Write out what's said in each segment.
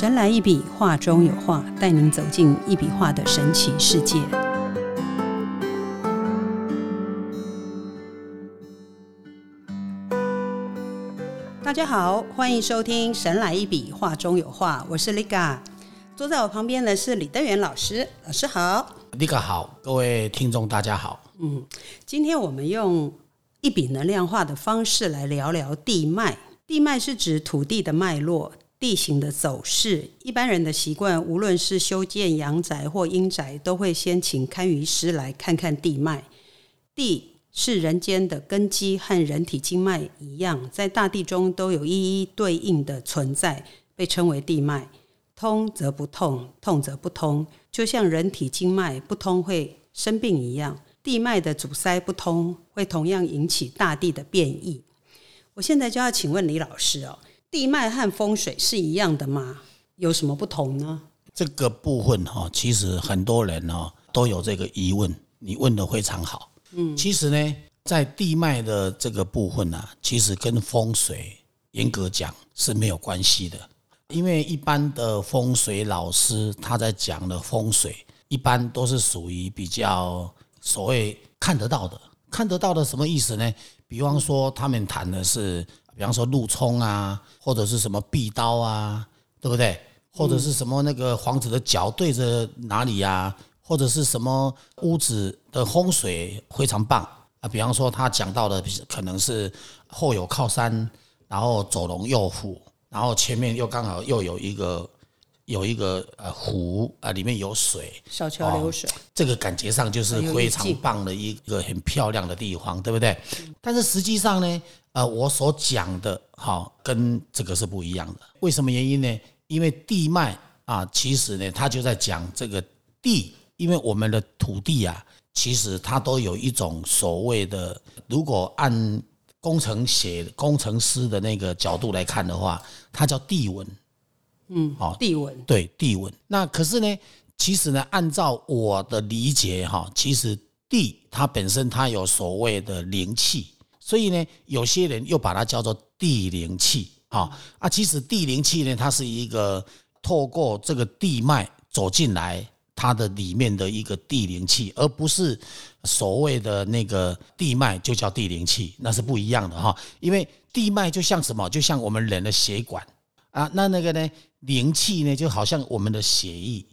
神来一笔，画中有画，带您走进一笔画的神奇世界。大家好，欢迎收听《神来一笔，画中有画》，我是 Liga。坐在我旁边的是李德元老师，老师好。Liga 好，各位听众大家好。嗯，今天我们用一笔能量化的方式来聊聊地脉。地脉是指土地的脉络、地形的走势。一般人的习惯，无论是修建阳宅或阴宅，都会先请堪舆师来看看地脉。地是人间的根基，和人体经脉一样，在大地中都有一一对应的存在，被称为地脉。通则不痛，痛则不通，就像人体经脉不通会生病一样。地脉的阻塞不通，会同样引起大地的变异。我现在就要请问李老师哦，地脉和风水是一样的吗？有什么不同呢？这个部分哈，其实很多人哈都有这个疑问，你问的非常好。嗯，其实呢，在地脉的这个部分啊，其实跟风水严格讲是没有关系的，因为一般的风水老师他在讲的风水，一般都是属于比较所谓看得到的。看得到的什么意思呢？比方说，他们谈的是，比方说路冲啊，或者是什么壁刀啊，对不对？或者是什么那个房子的脚对着哪里呀、或者是什么屋子的风水非常棒啊。比方说，他讲到的可能是后有靠山，然后左龙右虎，然后前面又刚好又有一个有一个呃湖啊，里面有水，小桥流水，这个感觉上就是非常棒的一个很漂亮的地方，对不对？但是实际上呢，呃，我所讲的哈、跟这个是不一样的。为什么原因呢？因为地脉啊，其实呢，它就在讲这个地，因为我们的土地啊，其实它都有一种所谓的，如果按工程写工程师的那个角度来看的话，它叫地纹。嗯，好地纹，对地纹。那可是呢，其实呢，按照我的理解哈，其实地它本身它有所谓的灵气，所以呢，有些人又把它叫做地灵气啊啊。其实地灵气呢，它是一个透过这个地脉走进来。它的里面的一个地灵气，而不是所谓的那个地脉就叫地灵气，那是不一样的哈。因为地脉就像什么，就像我们人的血管啊，那那个呢，灵气呢，就好像我们的血液。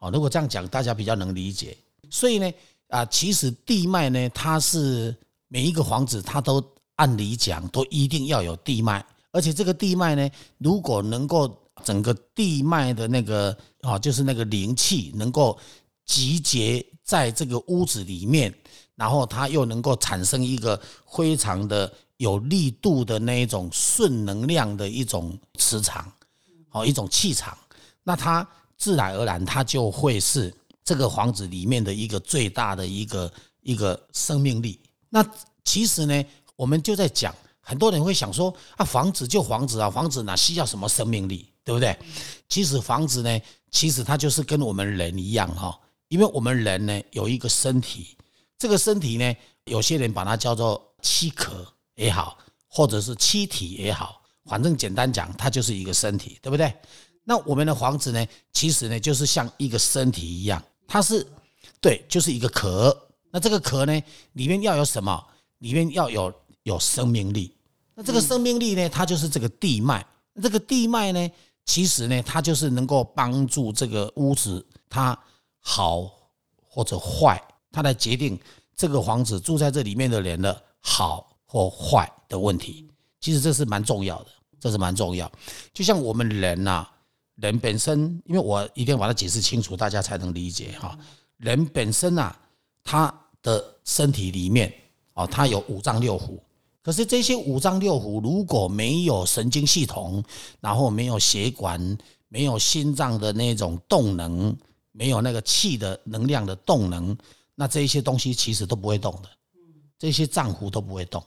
哦，如果这样讲，大家比较能理解。所以呢，啊，其实地脉呢，它是每一个房子，它都按理讲都一定要有地脉，而且这个地脉呢，如果能够整个地脉的那个啊，就是那个灵气能够集结在这个屋子里面，然后它又能够产生一个非常的有力度的那一种顺能量的一种磁场，哦，一种气场，那它自然而然它就会是这个房子里面的一个最大的一个一个生命力。那其实呢，我们就在讲，很多人会想说啊，房子就房子啊，房子哪需要什么生命力，对不对？其实房子呢，其实它就是跟我们人一样哈，因为我们人呢有一个身体，这个身体呢，有些人把它叫做躯壳也好，或者是躯体也好，反正简单讲，它就是一个身体，对不对？那我们的房子呢，其实呢就是像一个身体一样，它是对，就是一个壳。那这个壳呢，里面要有什么？里面要有有生命力。那这个生命力呢，它就是这个地脉。那这个地脉呢，其实呢，它就是能够帮助这个屋子它好或者坏，它来决定这个房子住在这里面的人的好或坏的问题。其实这是蛮重要的，这是蛮重要。就像我们人呐、人本身，因为我一定要把它解释清楚，大家才能理解哈。人本身啊，他的身体里面哦，他有五脏六腑。可是这些五脏六腑如果没有神经系统，然后没有血管，没有心脏的那种动能，没有那个气的能量的动能，那这些东西其实都不会动的，这些脏腑都不会动。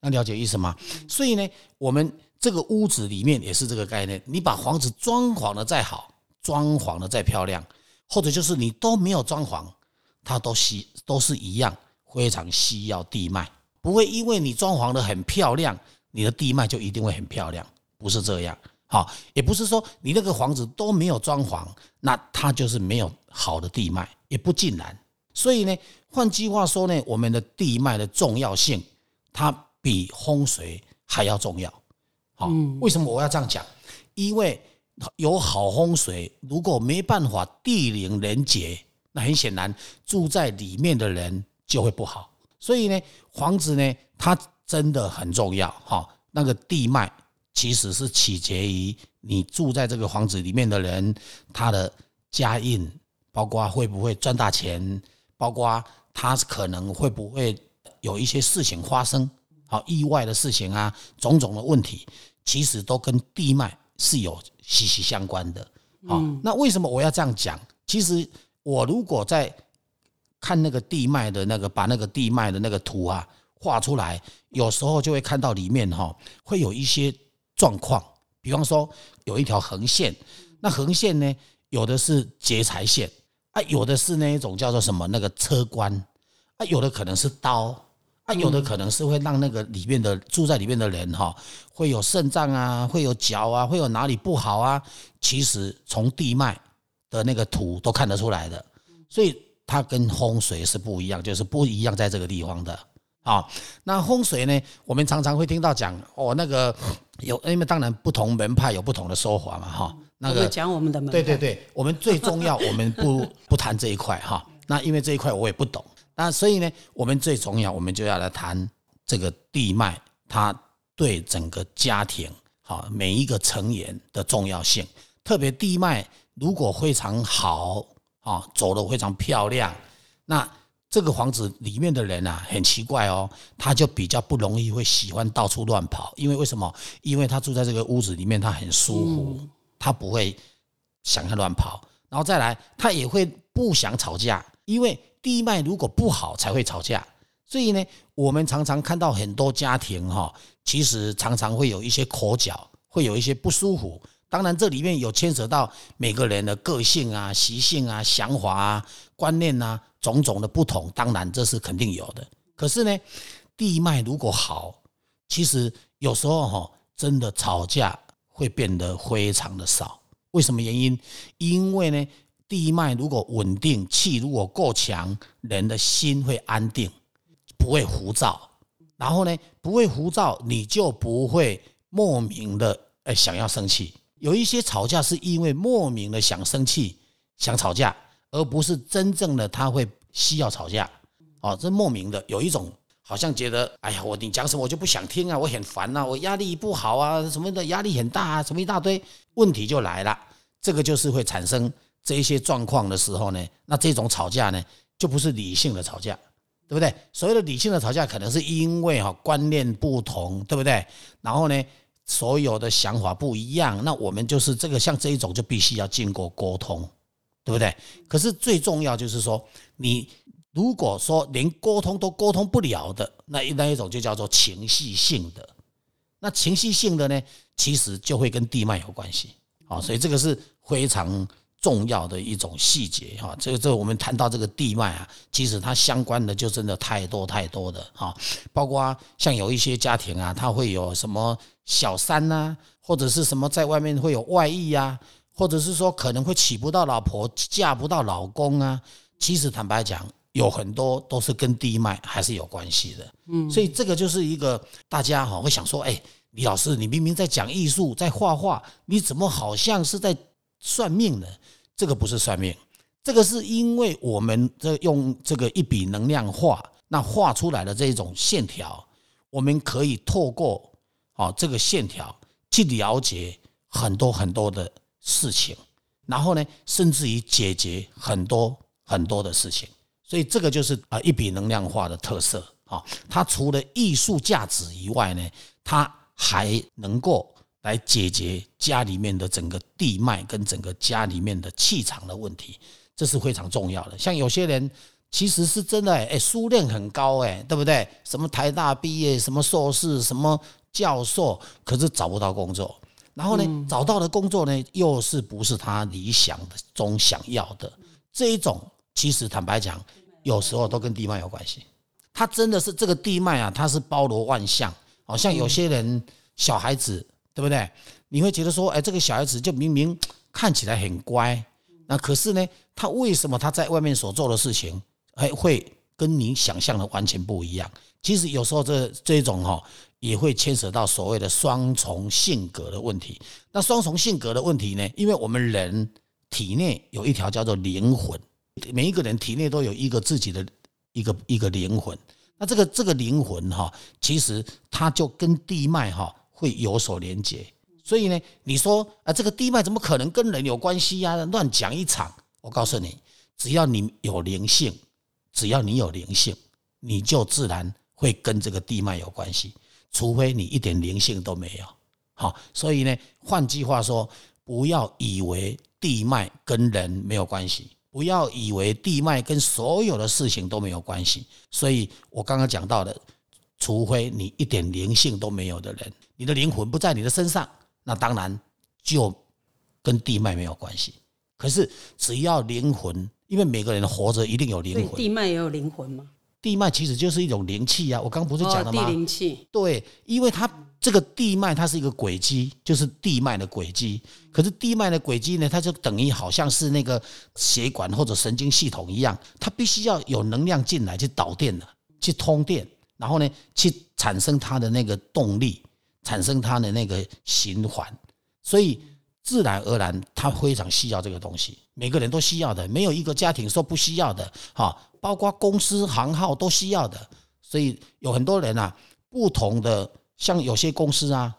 那了解意思吗？所以呢，我们这个屋子里面也是这个概念。你把房子装潢的再好，装潢的再漂亮，或者就是你都没有装潢，它都需都是一样，非常需要地脉。不会因为你装潢的很漂亮，你的地脉就一定会很漂亮，不是这样。好，也不是说你那个房子都没有装潢，那它就是没有好的地脉，也不尽然。所以呢，换句话说呢，我们的地脉的重要性，它比风水还要重要。好，为什么我要这样讲？因为有好风水，如果没办法地灵人杰，那很显然住在里面的人就会不好。所以呢，房子呢，它真的很重要。哈，那个地脉。其实是取决于你住在这个房子里面的人，他的家运，包括会不会赚大钱，包括他可能会不会有一些事情发生，好意外的事情啊，种种的问题，其实都跟地脉是有息息相关的。好，那为什么我要这样讲？其实我如果在看那个地脉的那个，把那个地脉的那个图啊画出来，有时候就会看到里面哈，会有一些。状况，比方说有一条横线，那横线呢，有的是劫财线啊，有的是那一种叫做什么那个车关啊，有的可能是刀啊，有的可能是会让那个里面的住在里面的人哈，会有肾脏啊，会有脚啊，会有哪里不好啊，其实从地脉的那个图都看得出来的，所以它跟风水是不一样，就是不一样在这个地方的。啊，那风水呢？我们常常会听到讲哦，那个有，因为当然不同门派有不同的说法嘛，哈。那个讲我们的门派，对对对，我们最重要，我们不不谈这一块哈。那因为这一块我也不懂，那所以呢，我们最重要，我们就要来谈这个地脉，它对整个家庭，好每一个成员的重要性。特别地脉如果非常好，啊，走的非常漂亮，那。这个房子里面的人啊，很奇怪哦，他就比较不容易会喜欢到处乱跑，因为为什么？因为他住在这个屋子里面，他很舒服，他不会想要乱跑。然后再来，他也会不想吵架，因为地脉如果不好才会吵架。所以呢，我们常常看到很多家庭哈，其实常常会有一些口角，会有一些不舒服。当然，这里面有牵扯到每个人的个性啊、习性啊、想法啊、观念啊，种种的不同。当然，这是肯定有的。可是呢，地脉如果好，其实有时候哈，真的吵架会变得非常的少。为什么原因？因为呢，地脉如果稳定，气如果够强，人的心会安定，不会浮躁。然后呢，不会浮躁，你就不会莫名的哎想要生气。有一些吵架是因为莫名的想生气、想吵架，而不是真正的他会需要吵架。哦，这莫名的有一种好像觉得，哎呀，我你讲什么我就不想听啊，我很烦呐，我压力不好啊，什么的压力很大啊，什么一大堆问题就来了。这个就是会产生这一些状况的时候呢，那这种吵架呢，就不是理性的吵架，对不对？所谓的理性的吵架，可能是因为哈观念不同，对不对？然后呢？所有的想法不一样，那我们就是这个像这一种就必须要经过沟通，对不对？可是最重要就是说，你如果说连沟通都沟通不了的，那那一种就叫做情绪性的。那情绪性的呢，其实就会跟地脉有关系啊，所以这个是非常重要的一种细节哈。这个这我们谈到这个地脉啊，其实它相关的就真的太多太多的哈，包括像有一些家庭啊，他会有什么。小三呐，或者是什么在外面会有外遇呀，或者是说可能会娶不到老婆，嫁不到老公啊。其实坦白讲，有很多都是跟地脉还是有关系的。嗯，所以这个就是一个大家哈会想说，哎，李老师，你明明在讲艺术，在画画，你怎么好像是在算命呢？这个不是算命，这个是因为我们这用这个一笔能量画，那画出来的这种线条，我们可以透过。哦，这个线条去了解很多很多的事情，然后呢，甚至于解决很多很多的事情，所以这个就是啊一笔能量画的特色啊。它除了艺术价值以外呢，它还能够来解决家里面的整个地脉跟整个家里面的气场的问题，这是非常重要的。像有些人其实是真的哎，书练很高哎，对不对？什么台大毕业，什么硕士，什么。教授可是找不到工作，然后呢，找到的工作呢，又是不是他理想中想要的这一种？其实坦白讲，有时候都跟地脉有关系。他真的是这个地脉啊，它是包罗万象。好像有些人小孩子，对不对？你会觉得说，哎，这个小孩子就明明 看起来很乖，那可是呢，他为什么他在外面所做的事情，还会跟你想象的完全不一样？其实有时候这这种哈，也会牵扯到所谓的双重性格的问题。那双重性格的问题呢，因为我们人体内有一条叫做灵魂，每一个人体内都有一个自己的一个一个灵魂。那这个这个灵魂哈，其实它就跟地脉哈会有所连接。所以呢，你说啊，这个地脉怎么可能跟人有关系呀？乱讲一场。我告诉你，只要你有灵性，只要你有灵性，你就自然会跟这个地脉有关系。除非你一点灵性都没有。好，所以呢，换句话说，不要以为地脉跟人没有关系。不要以为地脉跟所有的事情都没有关系，所以我刚刚讲到的，除非你一点灵性都没有的人，你的灵魂不在你的身上，那当然就跟地脉没有关系。可是只要灵魂，因为每个人活着一定有灵魂，地脉也有灵魂吗？地脉其实就是一种灵气啊！我刚刚不是讲了吗？地灵气，对，因为它。这个地脉它是一个轨迹，就是地脉的轨迹。可是地脉的轨迹呢，它就等于好像是那个血管或者神经系统一样，它必须要有能量进来去导电的，去通电，然后呢，去产生它的那个动力，产生它的那个循环。所以自然而然，它非常需要这个东西。每个人都需要的，没有一个家庭说不需要的。哈，包括公司行号都需要的。所以有很多人啊，不同的。像有些公司啊，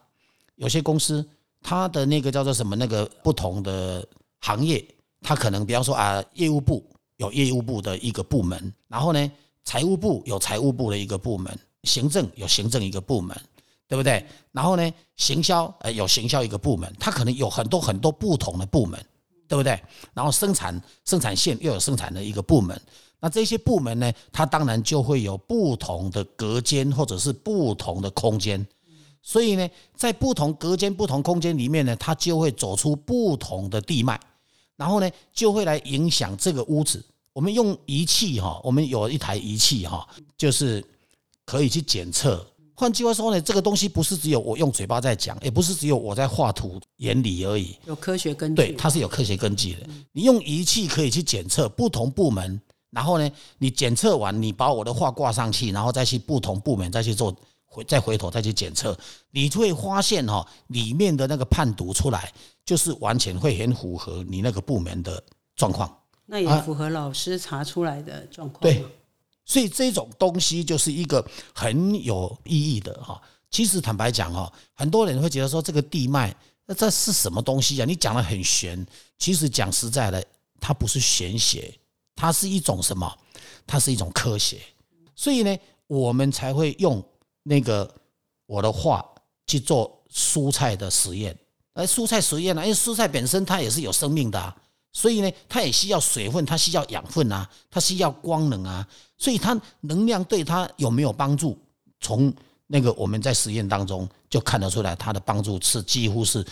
有些公司它的那个叫做什么那个不同的行业，它可能比方说啊，业务部有业务部的一个部门，然后呢，财务部有财务部的一个部门，行政有行政一个部门，对不对？然后呢，行销呃有行销一个部门，它可能有很多很多不同的部门，对不对？然后生产生产线又有生产的一个部门。那这些部门呢，它当然就会有不同的隔间或者是不同的空间，所以呢，在不同隔间、不同空间里面呢，它就会走出不同的地脉，然后呢，就会来影响这个屋子。我们用仪器哈，我们有一台仪器哈，就是可以去检测。换句话说呢，这个东西不是只有我用嘴巴在讲，也不是只有我在画图原理而已，有科学根据。对，它是有科学根据的。你用仪器可以去检测不同部门。然后呢，你检测完，你把我的画挂上去，然后再去不同部门再去做回，再回头再去检测，你就会发现哈，里面的那个判读出来，就是完全会很符合你那个部门的状况。那也符合老师查出来的状况。对，所以这种东西就是一个很有意义的哈。其实坦白讲哈，很多人会觉得说这个地脉，那这是什么东西啊？你讲的很玄，其实讲实在的，它不是玄学。它是一种什么？它是一种科学，所以呢，我们才会用那个我的话去做蔬菜的实验。而蔬菜实验呢，因为蔬菜本身它也是有生命的，所以呢，它也需要水分，它需要养分啊，它需要光能啊，所以它能量对它有没有帮助？从那个我们在实验当中就看得出来，它的帮助是几乎是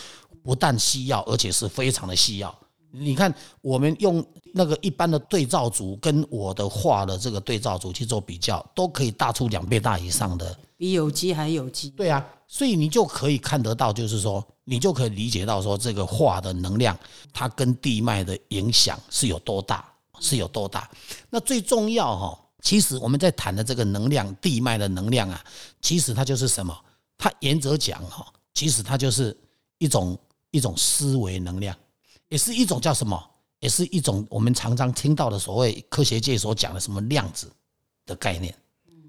不但需要，而且是非常的需要。你看，我们用那个一般的对照组跟我的画的这个对照组去做比较，都可以大出两倍大以上的，比有机还有机。对啊，所以你就可以看得到，就是说，你就可以理解到说，这个画的能量，它跟地脉的影响是有多大，是有多大。那最重要哈，其实我们在谈的这个能量，地脉的能量啊，其实它就是什么？它原则讲哈，其实它就是一种一种思维能量。也是一种叫什么？也是一种我们常常听到的所谓科学界所讲的什么量子的概念，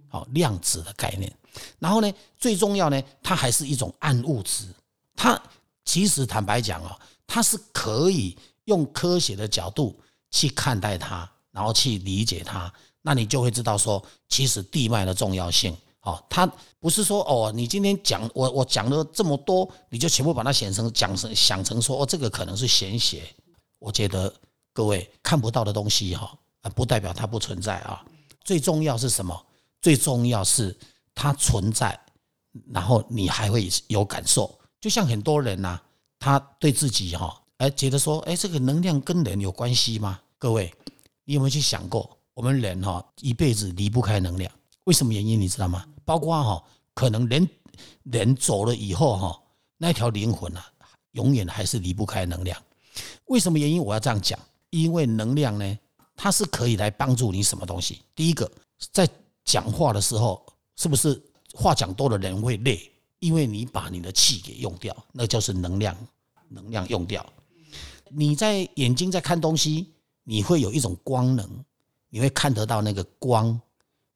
好量子的概念。然后呢，最重要呢，它还是一种暗物质。它其实坦白讲哦，它是可以用科学的角度去看待它，然后去理解它。那你就会知道说，其实地脉的重要性。哦，他不是说哦，你今天讲我我讲了这么多，你就全部把它想成讲成想成说哦，这个可能是玄学。我觉得各位看不到的东西哈，啊，不代表它不存在啊。最重要是什么？最重要是它存在，然后你还会有感受。就像很多人呐，他对自己哈，哎，觉得说，哎，这个能量跟人有关系吗？各位，你有没有去想过，我们人哈一辈子离不开能量？为什么原因你知道吗？包括哈，可能人人走了以后哈，那条灵魂啊，永远还是离不开能量。为什么原因？我要这样讲，因为能量呢，它是可以来帮助你什么东西？第一个，在讲话的时候，是不是话讲多的人会累？因为你把你的气给用掉，那就是能量，能量用掉。你在眼睛在看东西，你会有一种光能，你会看得到那个光，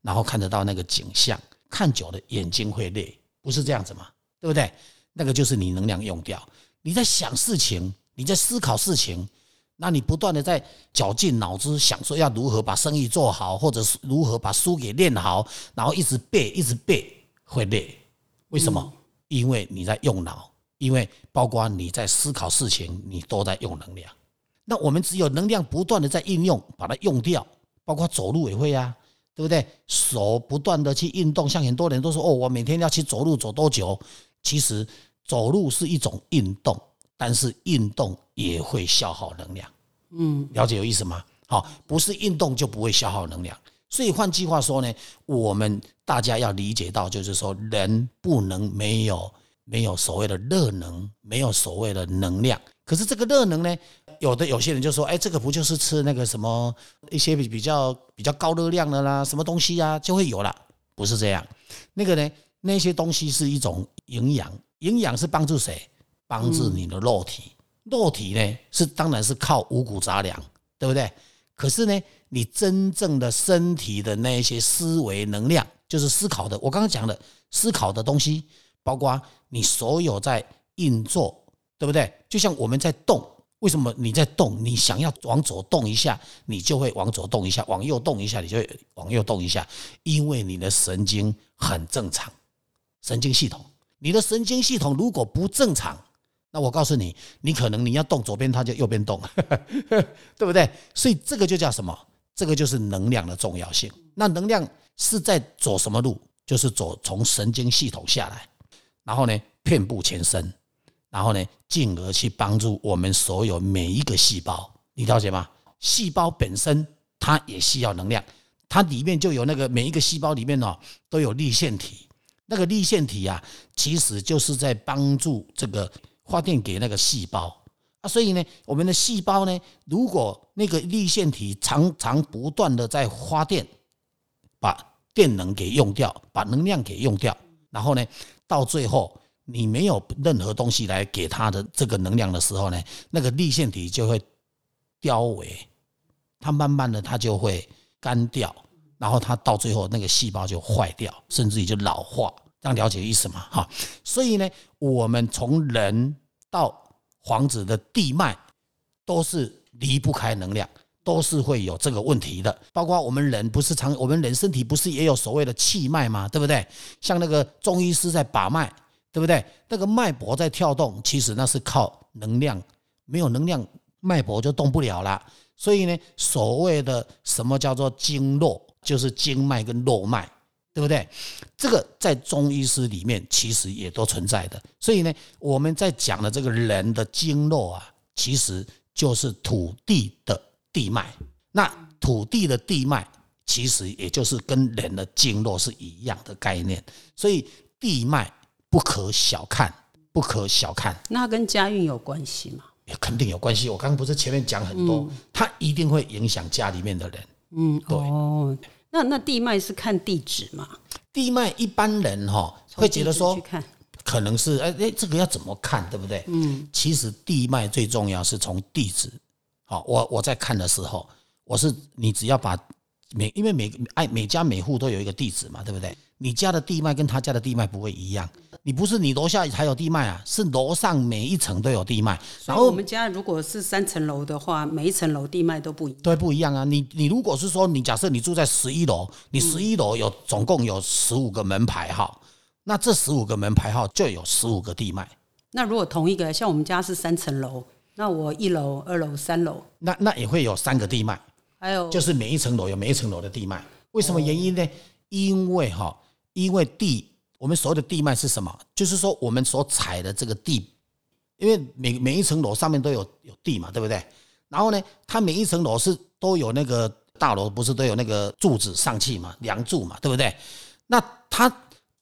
然后看得到那个景象。看久了眼睛会累，不是这样子吗？对不对？那个就是你能量用掉。你在想事情，你在思考事情，那你不断的在绞尽脑汁想说要如何把生意做好，或者是如何把书给练好，然后一直背，一直背，会累。为什么？因为你在用脑，因为包括你在思考事情，你都在用能量。那我们只有能量不断的在应用，把它用掉，包括走路也会啊，对不对？手不断的去运动，像很多人都说哦，我每天要去走路走多久？其实走路是一种运动，但是运动也会消耗能量。嗯，了解有意思吗？好，不是运动就不会消耗能量。所以换句话说呢，我们大家要理解到，就是说人不能没有没有所谓的热能，没有所谓的能量。可是这个热能呢，有的有些人就说，哎，这个不就是吃那个什么一些比比较比较高热量的啦，什么东西啊，就会有了？不是这样。那个呢，那些东西是一种营养，营养是帮助谁？帮助你的肉体。肉体呢，是当然是靠五谷杂粮，对不对？可是呢，你真正的身体的那些思维能量，就是思考的。我刚刚讲的思考的东西，包括你所有在运作，对不对？就像我们在动，为什么你在动？你想要往左动一下，你就会往左动一下；往右动一下，你就会往右动一下。因为你的神经很正常，神经系统，你的神经系统如果不正常。那我告诉你，你可能你要动左边，它就右边动，对不对？所以这个就叫什么？这个就是能量的重要性。那能量是在走什么路？就是走从神经系统下来，然后呢，遍布全身，然后呢，进而去帮助我们所有每一个细胞。你了解吗？细胞本身它也需要能量，它里面就有那个每一个细胞里面哦都有立腺体，那个立腺体啊，其实就是在帮助这个。发电给那个细胞啊，所以呢，我们的细胞呢，如果那个立腺体常常不断的在发电，把电能给用掉，把能量给用掉，然后呢，到最后你没有任何东西来给它的这个能量的时候呢，那个立腺体就会凋萎，它慢慢的它就会干掉，然后它到最后那个细胞就坏掉，甚至于就老化。这样了解意思吗？哈，所以呢，我们从人到房子的地脉，都是离不开能量，都是会有这个问题的。包括我们人不是常，我们人身体不是也有所谓的气脉吗？对不对？像那个中医师在把脉，对不对？那个脉搏在跳动，其实那是靠能量，没有能量，脉搏就动不了了。所以呢，所谓的什么叫做经络，就是经脉跟络脉。对不对？这个在中医师里面其实也都存在的。所以呢，我们在讲的这个人的经络啊，其实就是土地的地脉。那土地的地脉，其实也就是跟人的经络是一样的概念。所以地脉不可小看，不可小看。那跟家运有关系吗？也肯定有关系。我刚刚不是前面讲很多，它一定会影响家里面的人。嗯，对。那那地脉是看地址嘛？地脉一般人哈会觉得说，可能是哎哎，这个要怎么看，对不对？嗯，其实地脉最重要是从地址。好，我我在看的时候，我是你只要把每因为每哎每家每户都有一个地址嘛，对不对？你家的地脉跟他家的地脉不会一样。你不是你楼下才有地脉啊，是楼上每一层都有地脉。然后我们家如果是三层楼的话，每一层楼地脉都不一样。对，不一样啊。你你如果是说你假设你住在十一楼，你十一楼有总共有十五个门牌号，那这十五个门牌号就有十五个地脉。那如果同一个像我们家是三层楼，那我一楼、二楼、三楼，那那也会有三个地脉。还有就是每一层楼有每一层楼的地脉。为什么原因呢？因为哈，因为地。我们所谓的地脉是什么？就是说我们所踩的这个地，因为每每一层楼上面都有有地嘛，对不对？然后呢，它每一层楼是都有那个大楼，不是都有那个柱子上去嘛，梁柱嘛，对不对？那它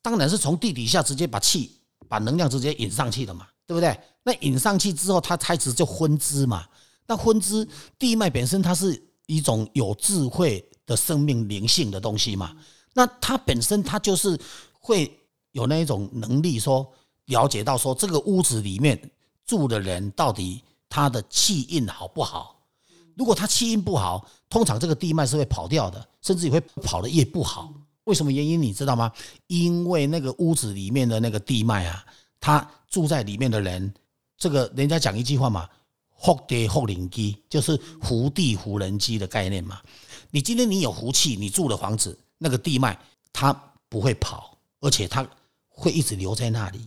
当然是从地底下直接把气把能量直接引上去的嘛，对不对？那引上去之后，它开始就分支嘛。那分支地脉本身它是一种有智慧的生命灵性的东西嘛，那它本身它就是会有那一种能力，说了解到说这个屋子里面住的人到底他的气运好不好。如果他气运不好，通常这个地脉是会跑掉的，甚至也会跑的越不好。为什么原因你知道吗？因为那个屋子里面的那个地脉啊，他住在里面的人，这个人家讲一句话嘛。福地福人机就是福地福人机的概念嘛。你今天你有福气，你住的房子那个地脉它不会跑，而且它会一直留在那里。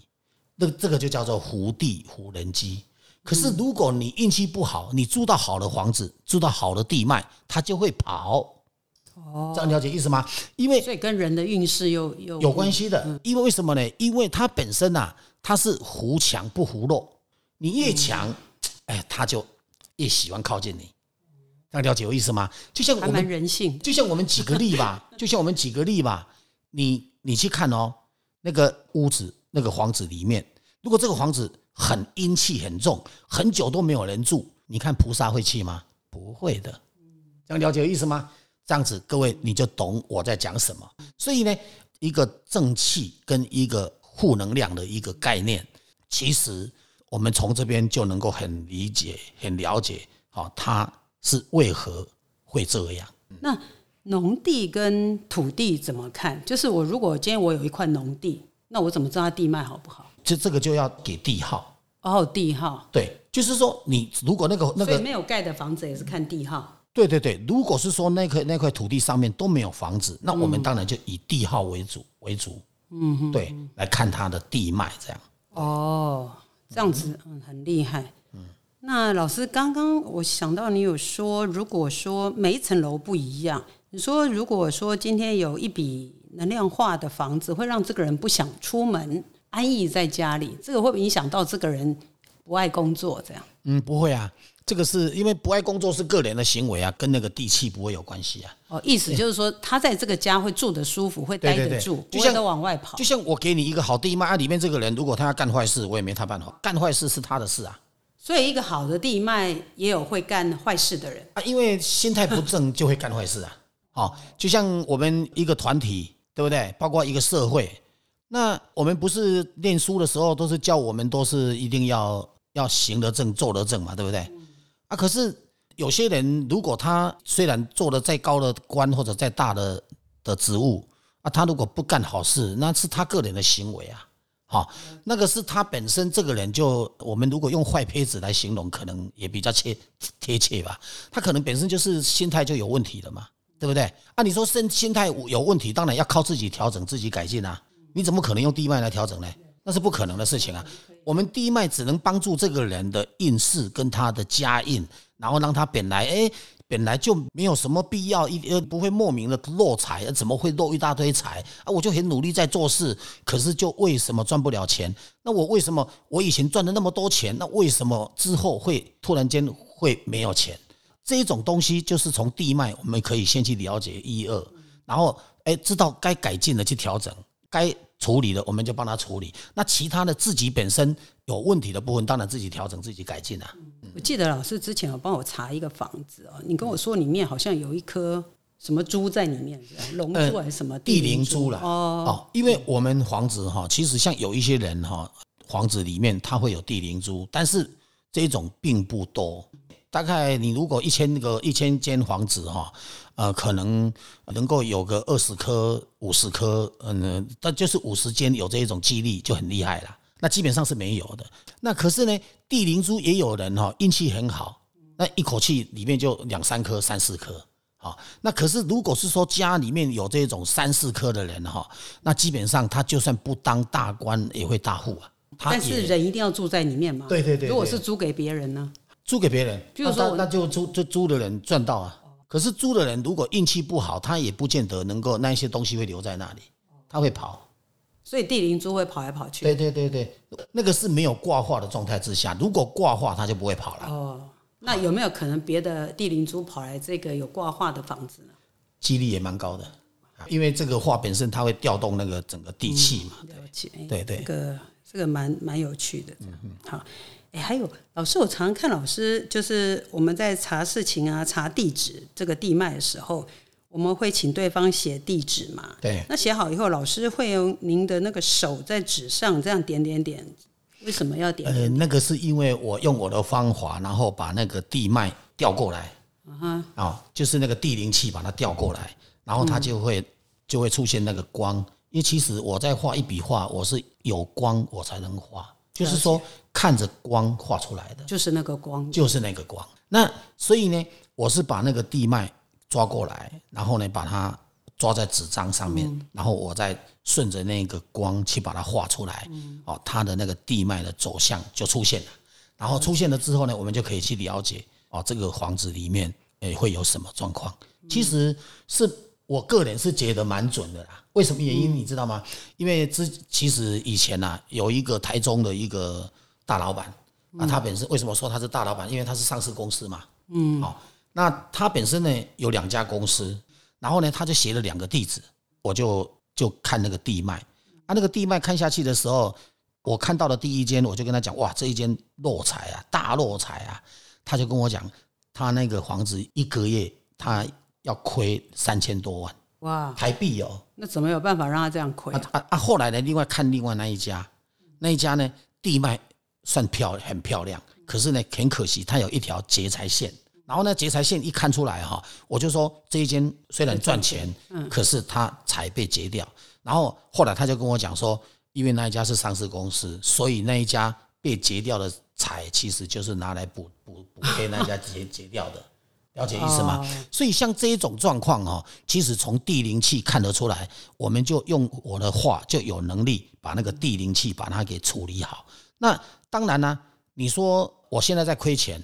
那这个就叫做福地福人机。可是如果你运气不好，你住到好的房子，住到好的地脉，它就会跑。哦，这样了解意思吗？因为所以跟人的运势有有有关系的。因为为什么呢？因为它本身呐，它是福强不福弱。你越强。哎，他就越喜欢靠近你，大家了解我意思吗？就像我们人性，就像我们举个例吧，就像我们举个例吧，你你去看哦，那个屋子那个房子里面，如果这个房子很阴气很重，很久都没有人住，你看菩萨会去吗？不会的，这样了解我意思吗？这样子各位你就懂我在讲什么。所以呢，一个正气跟一个负能量的一个概念，其实。我们从这边就能够很理解、很了解，好，它是为何会这样。那农地跟土地怎么看？就是我如果今天我有一块农地，那我怎么知道它地脉好不好？就这个就要给地号哦，地号对，就是说你如果那个那个没有盖的房子也是看地号。对对对，如果是说那块那块土地上面都没有房子，那我们当然就以地号为主为主。嗯哼，对，来看它的地脉这样。哦。这样子，嗯，很厉害。嗯，那老师刚刚我想到你有说，如果说每一层楼不一样，你说如果说今天有一笔能量化的房子，会让这个人不想出门，安逸在家里，这个会影响到这个人不爱工作，这样？嗯，不会啊。这个是因为不爱工作是个人的行为啊，跟那个地气不会有关系啊。哦，意思就是说他在这个家会住得舒服，会待得住，不会都往外跑。就像我给你一个好地脉，啊，里面这个人如果他要干坏事，我也没他办法。干坏事是他的事啊。所以一个好的地脉也有会干坏事的人啊，因为心态不正就会干坏事啊。好，就像我们一个团体，对不对？包括一个社会，那我们不是念书的时候都是教我们都是一定要要行得正，坐得正嘛，对不对？啊，可是有些人，如果他虽然做的再高的官或者再大的的职务啊，他如果不干好事，那是他个人的行为啊，好，那个是他本身这个人就，我们如果用坏胚子来形容，可能也比较切贴切吧。他可能本身就是心态就有问题了嘛，对不对？啊，你说身心态有问题，当然要靠自己调整、自己改进啊。你怎么可能用地脉来调整呢？那是不可能的事情啊！我们地脉只能帮助这个人的运势跟他的家运，然后让他本来哎本来就没有什么必要一呃不会莫名的落财，怎么会落一大堆财啊？我就很努力在做事，可是就为什么赚不了钱？那我为什么我以前赚了那么多钱，那为什么之后会突然间会没有钱？这一种东西就是从地脉，我们可以先去了解一二，然后哎知道该改进的去调整，该。处理的我们就帮他处理，那其他的自己本身有问题的部分，当然自己调整、自己改进啊。我记得老师之前有帮我查一个房子哦，你跟我说里面好像有一颗什么珠在里面，龙珠还是什么地灵珠了哦。因为我们房子哈，其实像有一些人哈，房子里面它会有地灵珠，但是这种并不多。大概你如果一千个一千间房子哈，呃，可能能够有个二十颗、五十颗，嗯，但就是五十间有这一种几率就很厉害了。那基本上是没有的。那可是呢，地灵珠也有人哈，运气很好，那一口气里面就两三颗、三四颗。好，那可是如果是说家里面有这种三四颗的人哈，那基本上他就算不当大官也会大户啊。但是人一定要住在里面嘛？对对对。如果是租给别人呢？租给别人，那那就租就租的人赚到啊。可是租的人如果运气不好，他也不见得能够那一些东西会留在那里，他会跑。所以地灵珠会跑来跑去。对对对对，那个是没有挂画的状态之下，如果挂画，他就不会跑了。哦，那有没有可能别的地灵珠跑来这个有挂画的房子呢？几率也蛮高的，因为这个画本身它会调动那个整个地气嘛。对对。这个这个蛮蛮有趣的。嗯好，哎，还有老师，我常常看老师，就是我们在查事情啊、查地址这个地脉的时候，我们会请对方写地址嘛？对。那写好以后，老师会用您的那个手在纸上这样点点点，为什么要点？呃，那个是因为我用我的方法，然后把那个地脉调过来。啊哈。哦，就是那个地灵气把它调过来，然后它就会就会出现那个光。因为其实我在画一笔画，我是有光我才能画，就是说看着光画出来的，就是那个光，就是那个光。那所以呢，我是把那个地脉抓过来，然后呢把它抓在纸张上面，然后我再顺着那个光去把它画出来，哦，它的那个地脉的走向就出现了。然后出现了之后呢，我们就可以去了解哦，这个房子里面诶会有什么状况。其实是。我个人是觉得蛮准的啦，为什么原因你知道吗？因为之其实以前呐，有一个台中的一个大老板啊，他本身为什么说他是大老板？因为他是上市公司嘛，嗯，好，那他本身呢有两家公司，然后呢他就写了两个地址，我就就看那个地脉，啊，那个地脉看下去的时候，我看到了第一间，我就跟他讲，哇，这一间落财啊，大落财啊，他就跟我讲，他那个房子一个月他。要亏三千多万哇台币哦，那怎么有办法让他这样亏啊啊！后来呢，另外看另外那一家，那一家呢地脉算漂很漂亮，可是呢很可惜，它有一条劫财线。然后呢劫财线一看出来哈，我就说这一间虽然赚钱，嗯，可是它财被劫掉。然后后来他就跟我讲说，因为那一家是上市公司，所以那一家被劫掉的财其实就是拿来补补补给那家劫 劫掉的。了解意思吗？所以像这一种状况哦，其实从地灵气看得出来，我们就用我的话就有能力把那个地灵气把它给处理好。那当然呢，你说我现在在亏钱，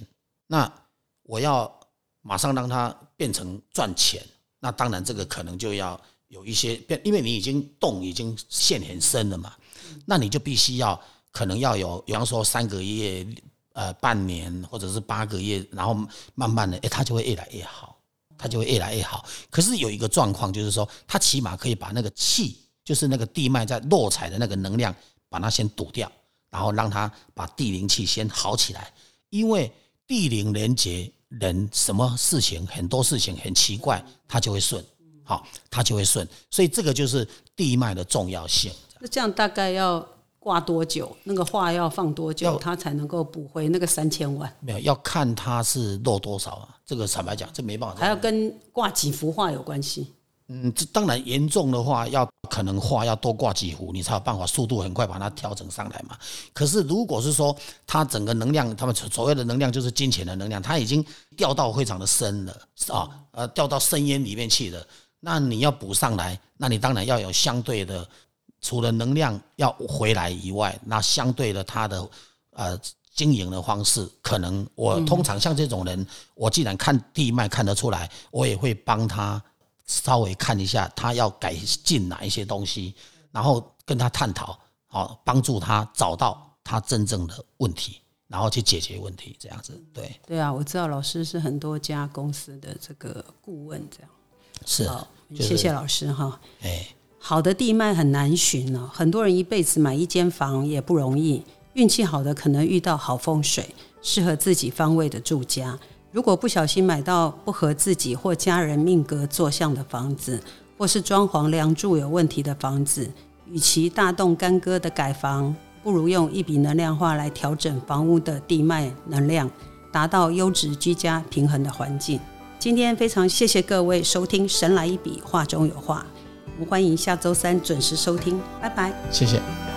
那我要马上让它变成赚钱，那当然这个可能就要有一些变，因为你已经洞已经陷很深了嘛，那你就必须要可能要有，比方说三个月。呃，半年或者是八个月，然后慢慢的，哎，它就会越来越好，它就会越来越好。可是有一个状况，就是说，它起码可以把那个气，就是那个地脉在落彩的那个能量，把它先堵掉，然后让它把地灵气先好起来。因为地灵连接人，什么事情很多事情很奇怪，它就会顺，好，它就会顺。所以这个就是地脉的重要性。那这样大概要。挂多久？那个画要放多久，他才能够补回那个三千万？没有，要看他是漏多少啊。这个坦白讲，这没办法。还要跟挂几幅画有关系。嗯，这当然严重的话，要可能画要多挂几幅，你才有办法速度很快把它调整上来嘛。可是如果是说它整个能量，他们所谓的能量就是金钱的能量，它已经掉到非常的深了啊，呃，掉到深渊里面去了。那你要补上来，那你当然要有相对的。除了能量要回来以外，那相对的他的呃经营的方式，可能我通常像这种人，我既然看地脉看得出来，我也会帮他稍微看一下，他要改进哪一些东西，然后跟他探讨，好帮助他找到他真正的问题，然后去解决问题，这样子。对对啊，我知道老师是很多家公司的这个顾问，这样是，谢谢老师哈。哎。好的地脉很难寻呢，很多人一辈子买一间房也不容易。运气好的可能遇到好风水，适合自己方位的住家。如果不小心买到不合自己或家人命格坐向的房子，或是装潢梁柱有问题的房子，与其大动干戈的改房，不如用一笔能量画来调整房屋的地脉能量，达到优质居家平衡的环境。今天非常谢谢各位收听《神来一笔画中有画》。欢迎下周三准时收听，拜拜，谢谢。